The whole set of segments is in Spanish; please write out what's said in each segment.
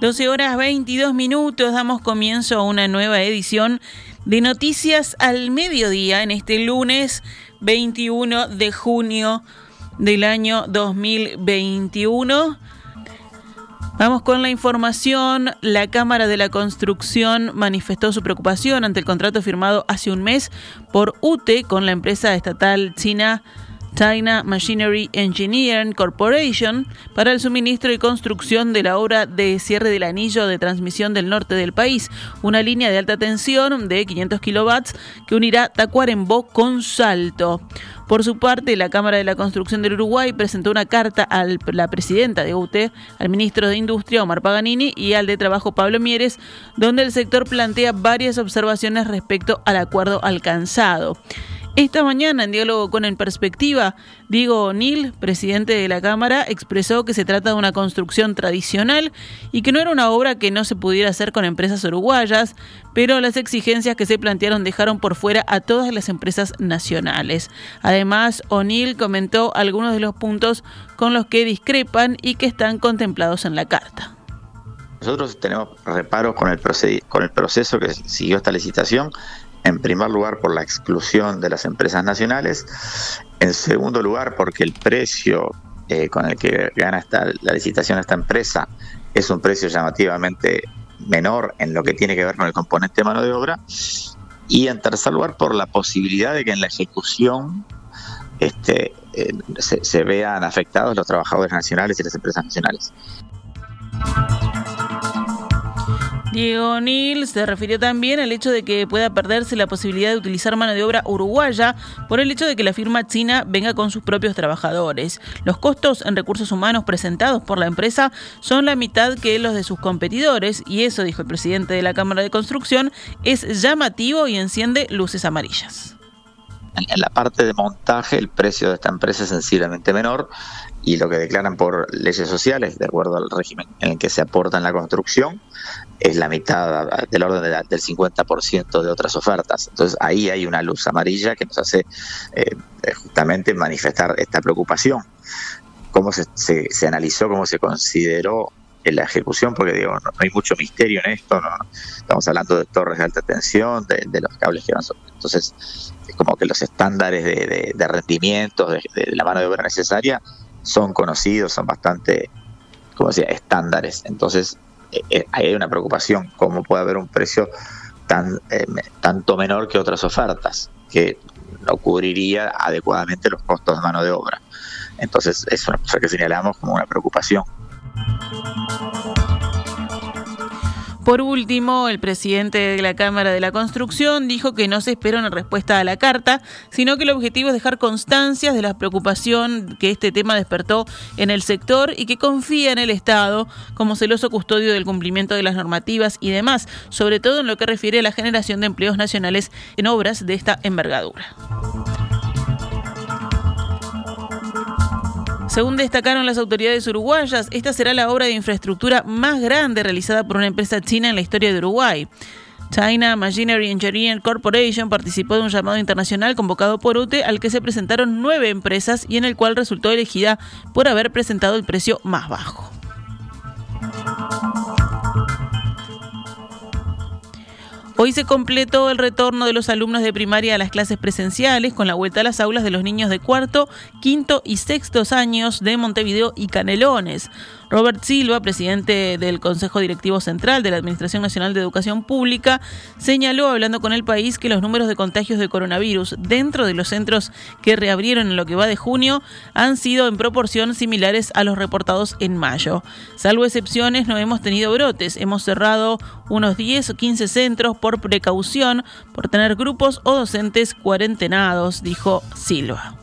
12 horas 22 minutos, damos comienzo a una nueva edición de Noticias al Mediodía en este lunes 21 de junio del año 2021. Vamos con la información. La Cámara de la Construcción manifestó su preocupación ante el contrato firmado hace un mes por UTE con la empresa estatal china China Machinery Engineering Corporation para el suministro y construcción de la obra de cierre del anillo de transmisión del norte del país, una línea de alta tensión de 500 kilowatts que unirá Tacuarembó con Salto. Por su parte, la Cámara de la Construcción del Uruguay presentó una carta a la presidenta de UTE, al ministro de Industria, Omar Paganini, y al de Trabajo, Pablo Mieres, donde el sector plantea varias observaciones respecto al acuerdo alcanzado. Esta mañana, en diálogo con En Perspectiva, Diego O'Neill, presidente de la Cámara, expresó que se trata de una construcción tradicional y que no era una obra que no se pudiera hacer con empresas uruguayas, pero las exigencias que se plantearon dejaron por fuera a todas las empresas nacionales. Además, O'Neill comentó algunos de los puntos con los que discrepan y que están contemplados en la carta. Nosotros tenemos reparos con el, con el proceso que siguió esta licitación en primer lugar por la exclusión de las empresas nacionales, en segundo lugar porque el precio eh, con el que gana esta, la licitación esta empresa es un precio llamativamente menor en lo que tiene que ver con el componente de mano de obra, y en tercer lugar por la posibilidad de que en la ejecución este, eh, se, se vean afectados los trabajadores nacionales y las empresas nacionales. Diego Nil se refirió también al hecho de que pueda perderse la posibilidad de utilizar mano de obra uruguaya por el hecho de que la firma china venga con sus propios trabajadores. Los costos en recursos humanos presentados por la empresa son la mitad que los de sus competidores y eso, dijo el presidente de la Cámara de Construcción, es llamativo y enciende luces amarillas. En la parte de montaje el precio de esta empresa es sensiblemente menor y lo que declaran por leyes sociales, de acuerdo al régimen en el que se aporta en la construcción, es la mitad del orden del 50% de otras ofertas. Entonces ahí hay una luz amarilla que nos hace eh, justamente manifestar esta preocupación. Cómo se, se, analizó, cómo se consideró la ejecución, porque digo, no, hay mucho misterio en esto, estamos hablando de torres de alta tensión, de, los cables que van sobre. Entonces, es como que los estándares de, de rendimiento, de, la mano de obra necesaria, son conocidos, son bastante, como decía, estándares. Entonces, eh, eh, hay una preocupación, cómo puede haber un precio tan eh, tanto menor que otras ofertas, que no cubriría adecuadamente los costos de mano de obra. Entonces, es una cosa que señalamos como una preocupación. Por último, el presidente de la Cámara de la Construcción dijo que no se espera una respuesta a la carta, sino que el objetivo es dejar constancias de la preocupación que este tema despertó en el sector y que confía en el Estado como celoso custodio del cumplimiento de las normativas y demás, sobre todo en lo que refiere a la generación de empleos nacionales en obras de esta envergadura. Según destacaron las autoridades uruguayas, esta será la obra de infraestructura más grande realizada por una empresa china en la historia de Uruguay. China Machinery Engineering Corporation participó de un llamado internacional convocado por UTE al que se presentaron nueve empresas y en el cual resultó elegida por haber presentado el precio más bajo. Hoy se completó el retorno de los alumnos de primaria a las clases presenciales con la vuelta a las aulas de los niños de cuarto, quinto y sextos años de Montevideo y Canelones. Robert Silva, presidente del Consejo Directivo Central de la Administración Nacional de Educación Pública, señaló, hablando con el país, que los números de contagios de coronavirus dentro de los centros que reabrieron en lo que va de junio han sido en proporción similares a los reportados en mayo. Salvo excepciones, no hemos tenido brotes. Hemos cerrado unos 10 o 15 centros por precaución, por tener grupos o docentes cuarentenados, dijo Silva.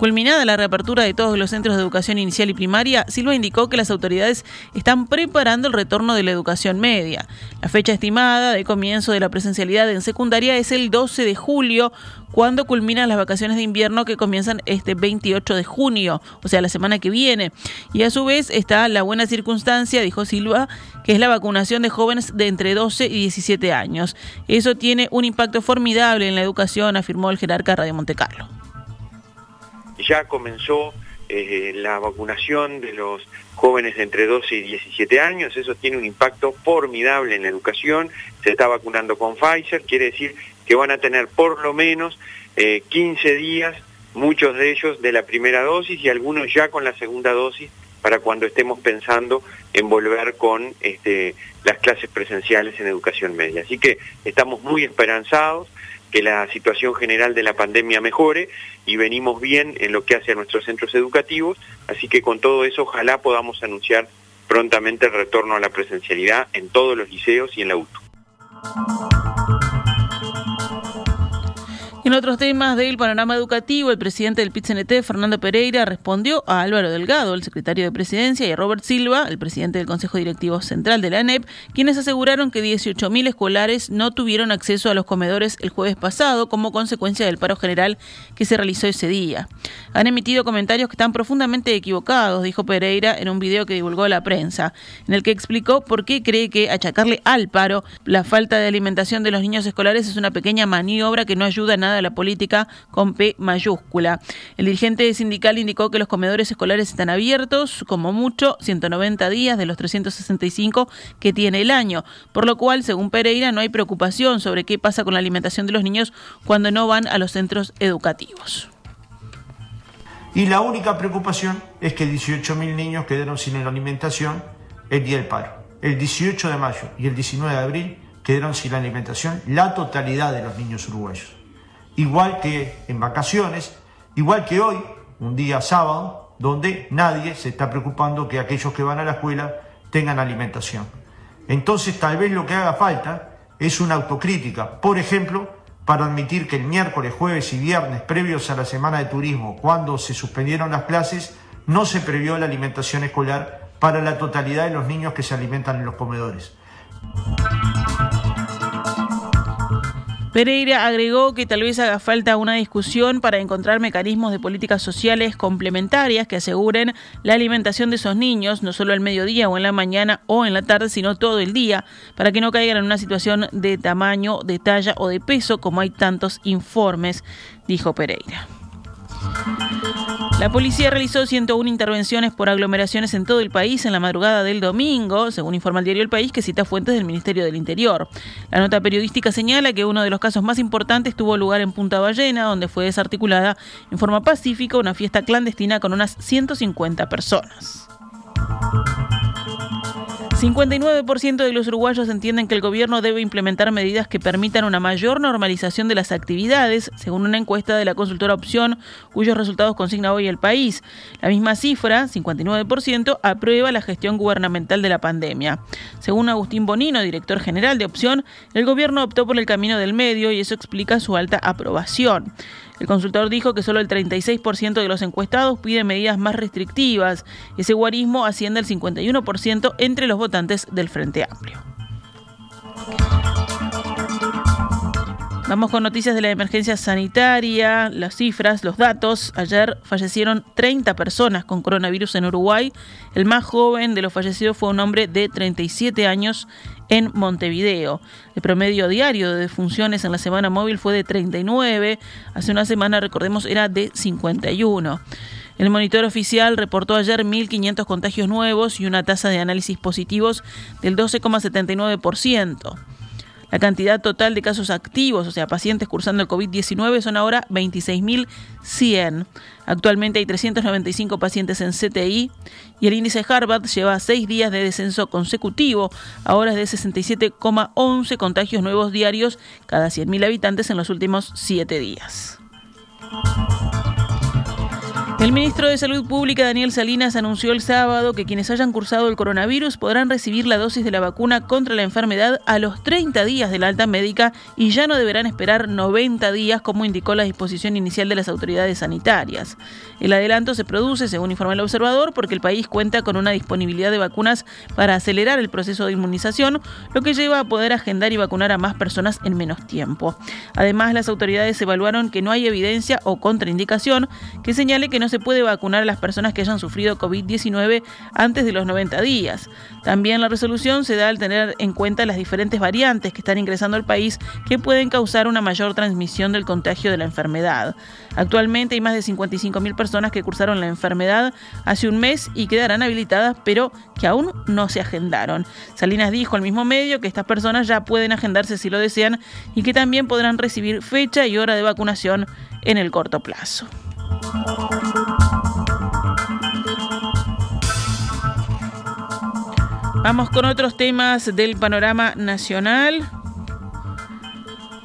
Culminada la reapertura de todos los centros de educación inicial y primaria, Silva indicó que las autoridades están preparando el retorno de la educación media. La fecha estimada de comienzo de la presencialidad en secundaria es el 12 de julio, cuando culminan las vacaciones de invierno que comienzan este 28 de junio, o sea, la semana que viene. Y a su vez está la buena circunstancia, dijo Silva, que es la vacunación de jóvenes de entre 12 y 17 años. Eso tiene un impacto formidable en la educación, afirmó el jerarca Radio Montecarlo ya comenzó eh, la vacunación de los jóvenes entre 12 y 17 años, eso tiene un impacto formidable en la educación, se está vacunando con Pfizer, quiere decir que van a tener por lo menos 15 eh, días, muchos de ellos de la primera dosis y algunos ya con la segunda dosis para cuando estemos pensando en volver con este, las clases presenciales en educación media. Así que estamos muy esperanzados que la situación general de la pandemia mejore y venimos bien en lo que hace a nuestros centros educativos, así que con todo eso ojalá podamos anunciar prontamente el retorno a la presencialidad en todos los liceos y en la UTU. En otros temas del panorama educativo, el presidente del PITCNT, Fernando Pereira, respondió a Álvaro Delgado, el secretario de Presidencia, y a Robert Silva, el presidente del Consejo Directivo Central de la ANEP, quienes aseguraron que 18.000 escolares no tuvieron acceso a los comedores el jueves pasado como consecuencia del paro general que se realizó ese día. Han emitido comentarios que están profundamente equivocados, dijo Pereira en un video que divulgó la prensa, en el que explicó por qué cree que achacarle al paro la falta de alimentación de los niños escolares es una pequeña maniobra que no ayuda a nada la política con P mayúscula. El dirigente sindical indicó que los comedores escolares están abiertos, como mucho, 190 días de los 365 que tiene el año, por lo cual, según Pereira, no hay preocupación sobre qué pasa con la alimentación de los niños cuando no van a los centros educativos. Y la única preocupación es que 18.000 niños quedaron sin alimentación el día del paro. El 18 de mayo y el 19 de abril quedaron sin alimentación la totalidad de los niños uruguayos igual que en vacaciones, igual que hoy, un día sábado, donde nadie se está preocupando que aquellos que van a la escuela tengan alimentación. Entonces tal vez lo que haga falta es una autocrítica, por ejemplo, para admitir que el miércoles, jueves y viernes previos a la semana de turismo, cuando se suspendieron las clases, no se previó la alimentación escolar para la totalidad de los niños que se alimentan en los comedores. Pereira agregó que tal vez haga falta una discusión para encontrar mecanismos de políticas sociales complementarias que aseguren la alimentación de esos niños, no solo al mediodía o en la mañana o en la tarde, sino todo el día, para que no caigan en una situación de tamaño, de talla o de peso como hay tantos informes, dijo Pereira. La policía realizó 101 intervenciones por aglomeraciones en todo el país en la madrugada del domingo, según informa el diario El País, que cita fuentes del Ministerio del Interior. La nota periodística señala que uno de los casos más importantes tuvo lugar en Punta Ballena, donde fue desarticulada en forma pacífica una fiesta clandestina con unas 150 personas. 59% de los uruguayos entienden que el gobierno debe implementar medidas que permitan una mayor normalización de las actividades, según una encuesta de la consultora Opción, cuyos resultados consigna hoy el país. La misma cifra, 59%, aprueba la gestión gubernamental de la pandemia. Según Agustín Bonino, director general de Opción, el gobierno optó por el camino del medio y eso explica su alta aprobación. El consultor dijo que solo el 36% de los encuestados pide medidas más restrictivas. Ese guarismo asciende al 51% entre los votantes del Frente Amplio. Vamos con noticias de la emergencia sanitaria, las cifras, los datos. Ayer fallecieron 30 personas con coronavirus en Uruguay. El más joven de los fallecidos fue un hombre de 37 años en Montevideo. El promedio diario de defunciones en la semana móvil fue de 39, hace una semana, recordemos, era de 51. El monitor oficial reportó ayer 1.500 contagios nuevos y una tasa de análisis positivos del 12,79%. La cantidad total de casos activos, o sea, pacientes cursando el COVID-19, son ahora 26.100. Actualmente hay 395 pacientes en CTI y el índice Harvard lleva seis días de descenso consecutivo. Ahora es de 67,11 contagios nuevos diarios cada 100.000 habitantes en los últimos siete días. El ministro de Salud Pública, Daniel Salinas, anunció el sábado que quienes hayan cursado el coronavirus podrán recibir la dosis de la vacuna contra la enfermedad a los 30 días de la alta médica y ya no deberán esperar 90 días como indicó la disposición inicial de las autoridades sanitarias. El adelanto se produce, según informa el observador, porque el país cuenta con una disponibilidad de vacunas para acelerar el proceso de inmunización, lo que lleva a poder agendar y vacunar a más personas en menos tiempo. Además, las autoridades evaluaron que no hay evidencia o contraindicación que señale que no se puede vacunar a las personas que hayan sufrido COVID-19 antes de los 90 días. También la resolución se da al tener en cuenta las diferentes variantes que están ingresando al país que pueden causar una mayor transmisión del contagio de la enfermedad. Actualmente hay más de 55.000 personas que cursaron la enfermedad hace un mes y quedarán habilitadas, pero que aún no se agendaron. Salinas dijo al mismo medio que estas personas ya pueden agendarse si lo desean y que también podrán recibir fecha y hora de vacunación en el corto plazo. Vamos con otros temas del panorama nacional.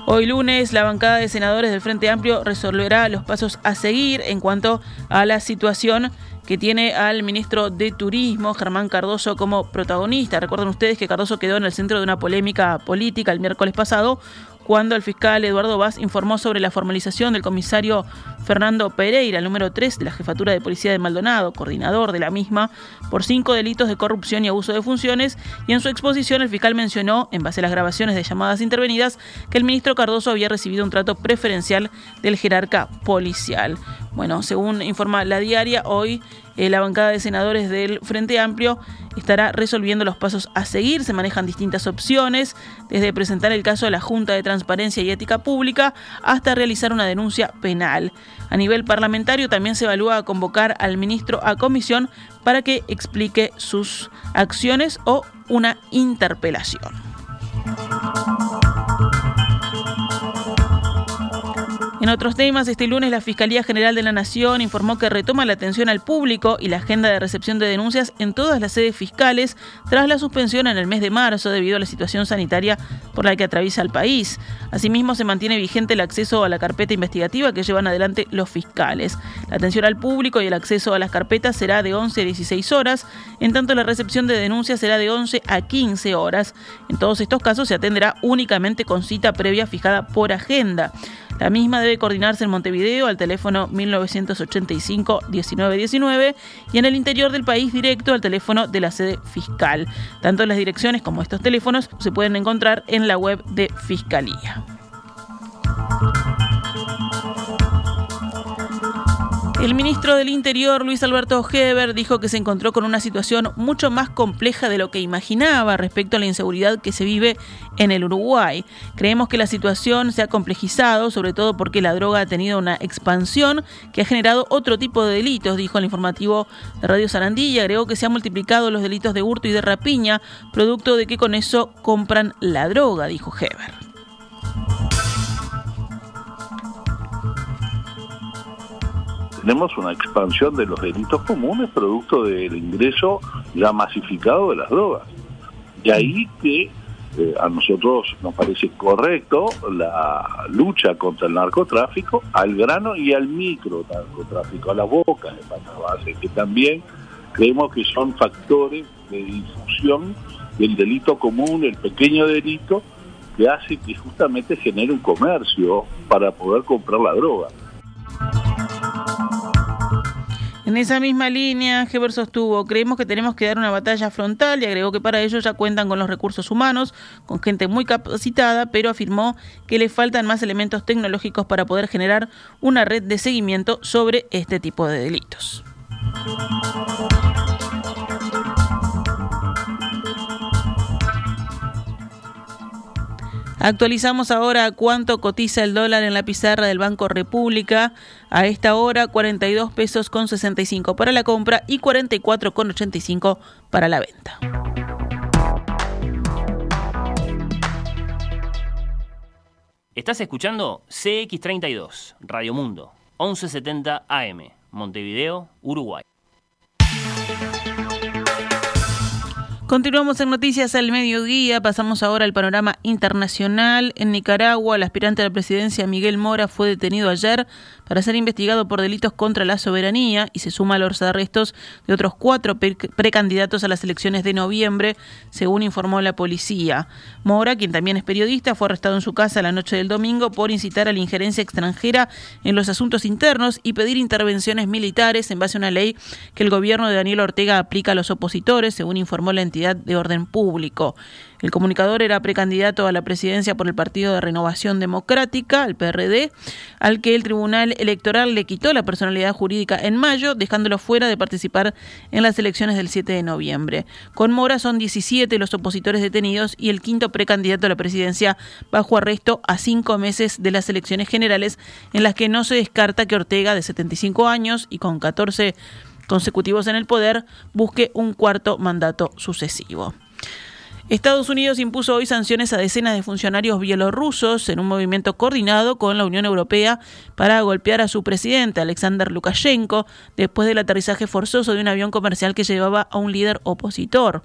Hoy lunes, la bancada de senadores del Frente Amplio resolverá los pasos a seguir en cuanto a la situación que tiene al ministro de Turismo, Germán Cardoso, como protagonista. Recuerden ustedes que Cardoso quedó en el centro de una polémica política el miércoles pasado cuando el fiscal Eduardo Vaz informó sobre la formalización del comisario Fernando Pereira, número 3 de la Jefatura de Policía de Maldonado, coordinador de la misma, por cinco delitos de corrupción y abuso de funciones, y en su exposición el fiscal mencionó, en base a las grabaciones de llamadas intervenidas, que el ministro Cardoso había recibido un trato preferencial del jerarca policial. Bueno, según informa la diaria, hoy eh, la bancada de senadores del Frente Amplio estará resolviendo los pasos a seguir. Se manejan distintas opciones, desde presentar el caso a la Junta de Transparencia y Ética Pública hasta realizar una denuncia penal. A nivel parlamentario también se evalúa convocar al ministro a comisión para que explique sus acciones o una interpelación. En otros temas, este lunes la Fiscalía General de la Nación informó que retoma la atención al público y la agenda de recepción de denuncias en todas las sedes fiscales tras la suspensión en el mes de marzo debido a la situación sanitaria por la que atraviesa el país. Asimismo, se mantiene vigente el acceso a la carpeta investigativa que llevan adelante los fiscales. La atención al público y el acceso a las carpetas será de 11 a 16 horas, en tanto la recepción de denuncias será de 11 a 15 horas. En todos estos casos se atenderá únicamente con cita previa fijada por agenda. La misma debe coordinarse en Montevideo al teléfono 1985-1919 y en el interior del país directo al teléfono de la sede fiscal. Tanto las direcciones como estos teléfonos se pueden encontrar en la web de Fiscalía. El ministro del Interior, Luis Alberto Heber, dijo que se encontró con una situación mucho más compleja de lo que imaginaba respecto a la inseguridad que se vive en el Uruguay. Creemos que la situación se ha complejizado, sobre todo porque la droga ha tenido una expansión que ha generado otro tipo de delitos, dijo el informativo de Radio Sarandí agregó que se han multiplicado los delitos de hurto y de rapiña, producto de que con eso compran la droga, dijo Heber. Tenemos una expansión de los delitos comunes producto del ingreso ya masificado de las drogas. De ahí que eh, a nosotros nos parece correcto la lucha contra el narcotráfico al grano y al micro narcotráfico, a la boca de base, que también creemos que son factores de difusión del delito común, el pequeño delito, que hace que justamente genere un comercio para poder comprar la droga. En esa misma línea, Heber sostuvo, creemos que tenemos que dar una batalla frontal y agregó que para ello ya cuentan con los recursos humanos, con gente muy capacitada, pero afirmó que le faltan más elementos tecnológicos para poder generar una red de seguimiento sobre este tipo de delitos. Actualizamos ahora cuánto cotiza el dólar en la pizarra del Banco República. A esta hora 42 pesos con 65 para la compra y 44 con 85 para la venta. Estás escuchando CX32, Radio Mundo, 1170 AM, Montevideo, Uruguay. Continuamos en Noticias al Mediodía, pasamos ahora al panorama internacional. En Nicaragua, el aspirante a la presidencia Miguel Mora fue detenido ayer para ser investigado por delitos contra la soberanía y se suma a los arrestos de otros cuatro precandidatos a las elecciones de noviembre, según informó la policía. Mora, quien también es periodista, fue arrestado en su casa la noche del domingo por incitar a la injerencia extranjera en los asuntos internos y pedir intervenciones militares en base a una ley que el gobierno de Daniel Ortega aplica a los opositores, según informó la entidad de orden público. El comunicador era precandidato a la presidencia por el Partido de Renovación Democrática, el PRD, al que el Tribunal Electoral le quitó la personalidad jurídica en mayo, dejándolo fuera de participar en las elecciones del 7 de noviembre. Con Mora son 17 los opositores detenidos y el quinto precandidato a la presidencia bajo arresto a cinco meses de las elecciones generales, en las que no se descarta que Ortega, de 75 años y con 14 consecutivos en el poder, busque un cuarto mandato sucesivo. Estados Unidos impuso hoy sanciones a decenas de funcionarios bielorrusos en un movimiento coordinado con la Unión Europea para golpear a su presidente, Alexander Lukashenko, después del aterrizaje forzoso de un avión comercial que llevaba a un líder opositor.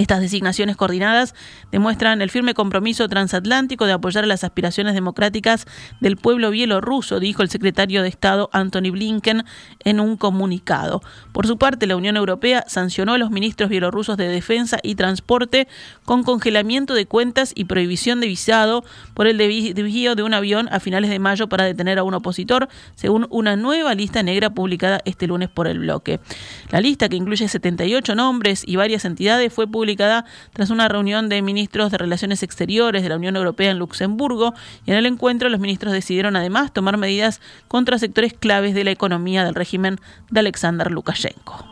Estas designaciones coordinadas demuestran el firme compromiso transatlántico de apoyar las aspiraciones democráticas del pueblo bielorruso, dijo el secretario de Estado Anthony Blinken en un comunicado. Por su parte, la Unión Europea sancionó a los ministros bielorrusos de Defensa y Transporte con congelamiento de cuentas y prohibición de visado por el desvío de un avión a finales de mayo para detener a un opositor, según una nueva lista negra publicada este lunes por el bloque. La lista, que incluye 78 nombres y varias entidades, fue publicada tras una reunión de ministros de Relaciones Exteriores de la Unión Europea en Luxemburgo y en el encuentro los ministros decidieron además tomar medidas contra sectores claves de la economía del régimen de Alexander Lukashenko.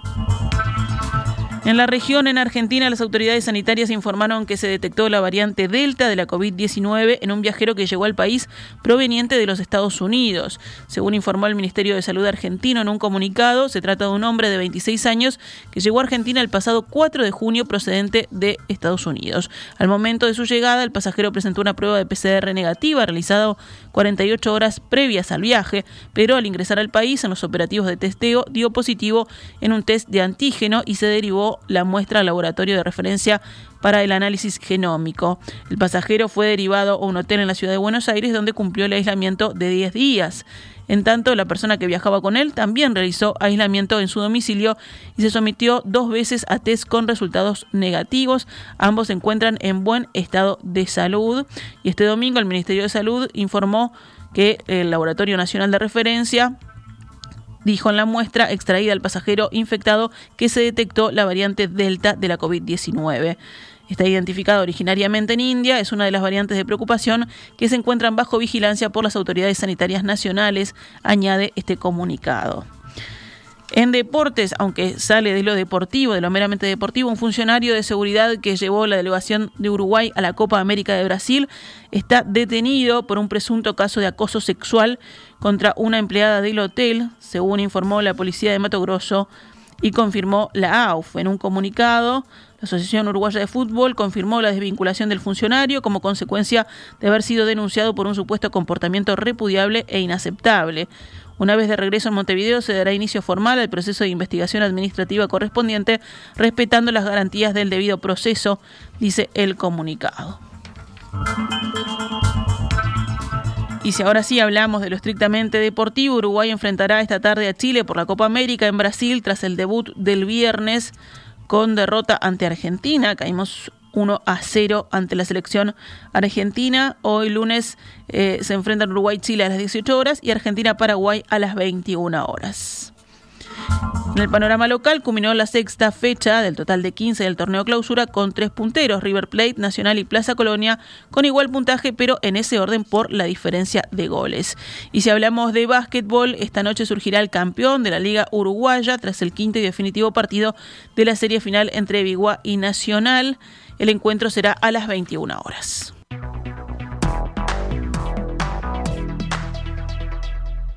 En la región, en Argentina, las autoridades sanitarias informaron que se detectó la variante Delta de la COVID-19 en un viajero que llegó al país proveniente de los Estados Unidos. Según informó el Ministerio de Salud argentino en un comunicado, se trata de un hombre de 26 años que llegó a Argentina el pasado 4 de junio procedente de Estados Unidos. Al momento de su llegada, el pasajero presentó una prueba de PCR negativa realizada 48 horas previas al viaje, pero al ingresar al país en los operativos de testeo dio positivo en un test de antígeno y se derivó la muestra al laboratorio de referencia para el análisis genómico. El pasajero fue derivado a un hotel en la ciudad de Buenos Aires donde cumplió el aislamiento de 10 días. En tanto, la persona que viajaba con él también realizó aislamiento en su domicilio y se sometió dos veces a test con resultados negativos. Ambos se encuentran en buen estado de salud. Y este domingo el Ministerio de Salud informó que el Laboratorio Nacional de Referencia dijo en la muestra extraída al pasajero infectado que se detectó la variante Delta de la COVID-19. Está identificada originariamente en India, es una de las variantes de preocupación que se encuentran bajo vigilancia por las autoridades sanitarias nacionales, añade este comunicado. En deportes, aunque sale de lo deportivo, de lo meramente deportivo, un funcionario de seguridad que llevó la delegación de Uruguay a la Copa América de Brasil está detenido por un presunto caso de acoso sexual contra una empleada del hotel, según informó la policía de Mato Grosso y confirmó la AUF. En un comunicado, la Asociación Uruguaya de Fútbol confirmó la desvinculación del funcionario como consecuencia de haber sido denunciado por un supuesto comportamiento repudiable e inaceptable. Una vez de regreso en Montevideo se dará inicio formal al proceso de investigación administrativa correspondiente, respetando las garantías del debido proceso, dice el comunicado. Y si ahora sí hablamos de lo estrictamente deportivo, Uruguay enfrentará esta tarde a Chile por la Copa América en Brasil tras el debut del viernes con derrota ante Argentina. Caímos 1 a 0 ante la selección argentina. Hoy lunes eh, se enfrentan Uruguay-Chile a las 18 horas y Argentina-Paraguay a las 21 horas. En el panorama local culminó la sexta fecha del total de 15 del torneo clausura con tres punteros, River Plate, Nacional y Plaza Colonia, con igual puntaje, pero en ese orden por la diferencia de goles. Y si hablamos de básquetbol, esta noche surgirá el campeón de la Liga Uruguaya tras el quinto y definitivo partido de la serie final entre Biguá y Nacional. El encuentro será a las 21 horas.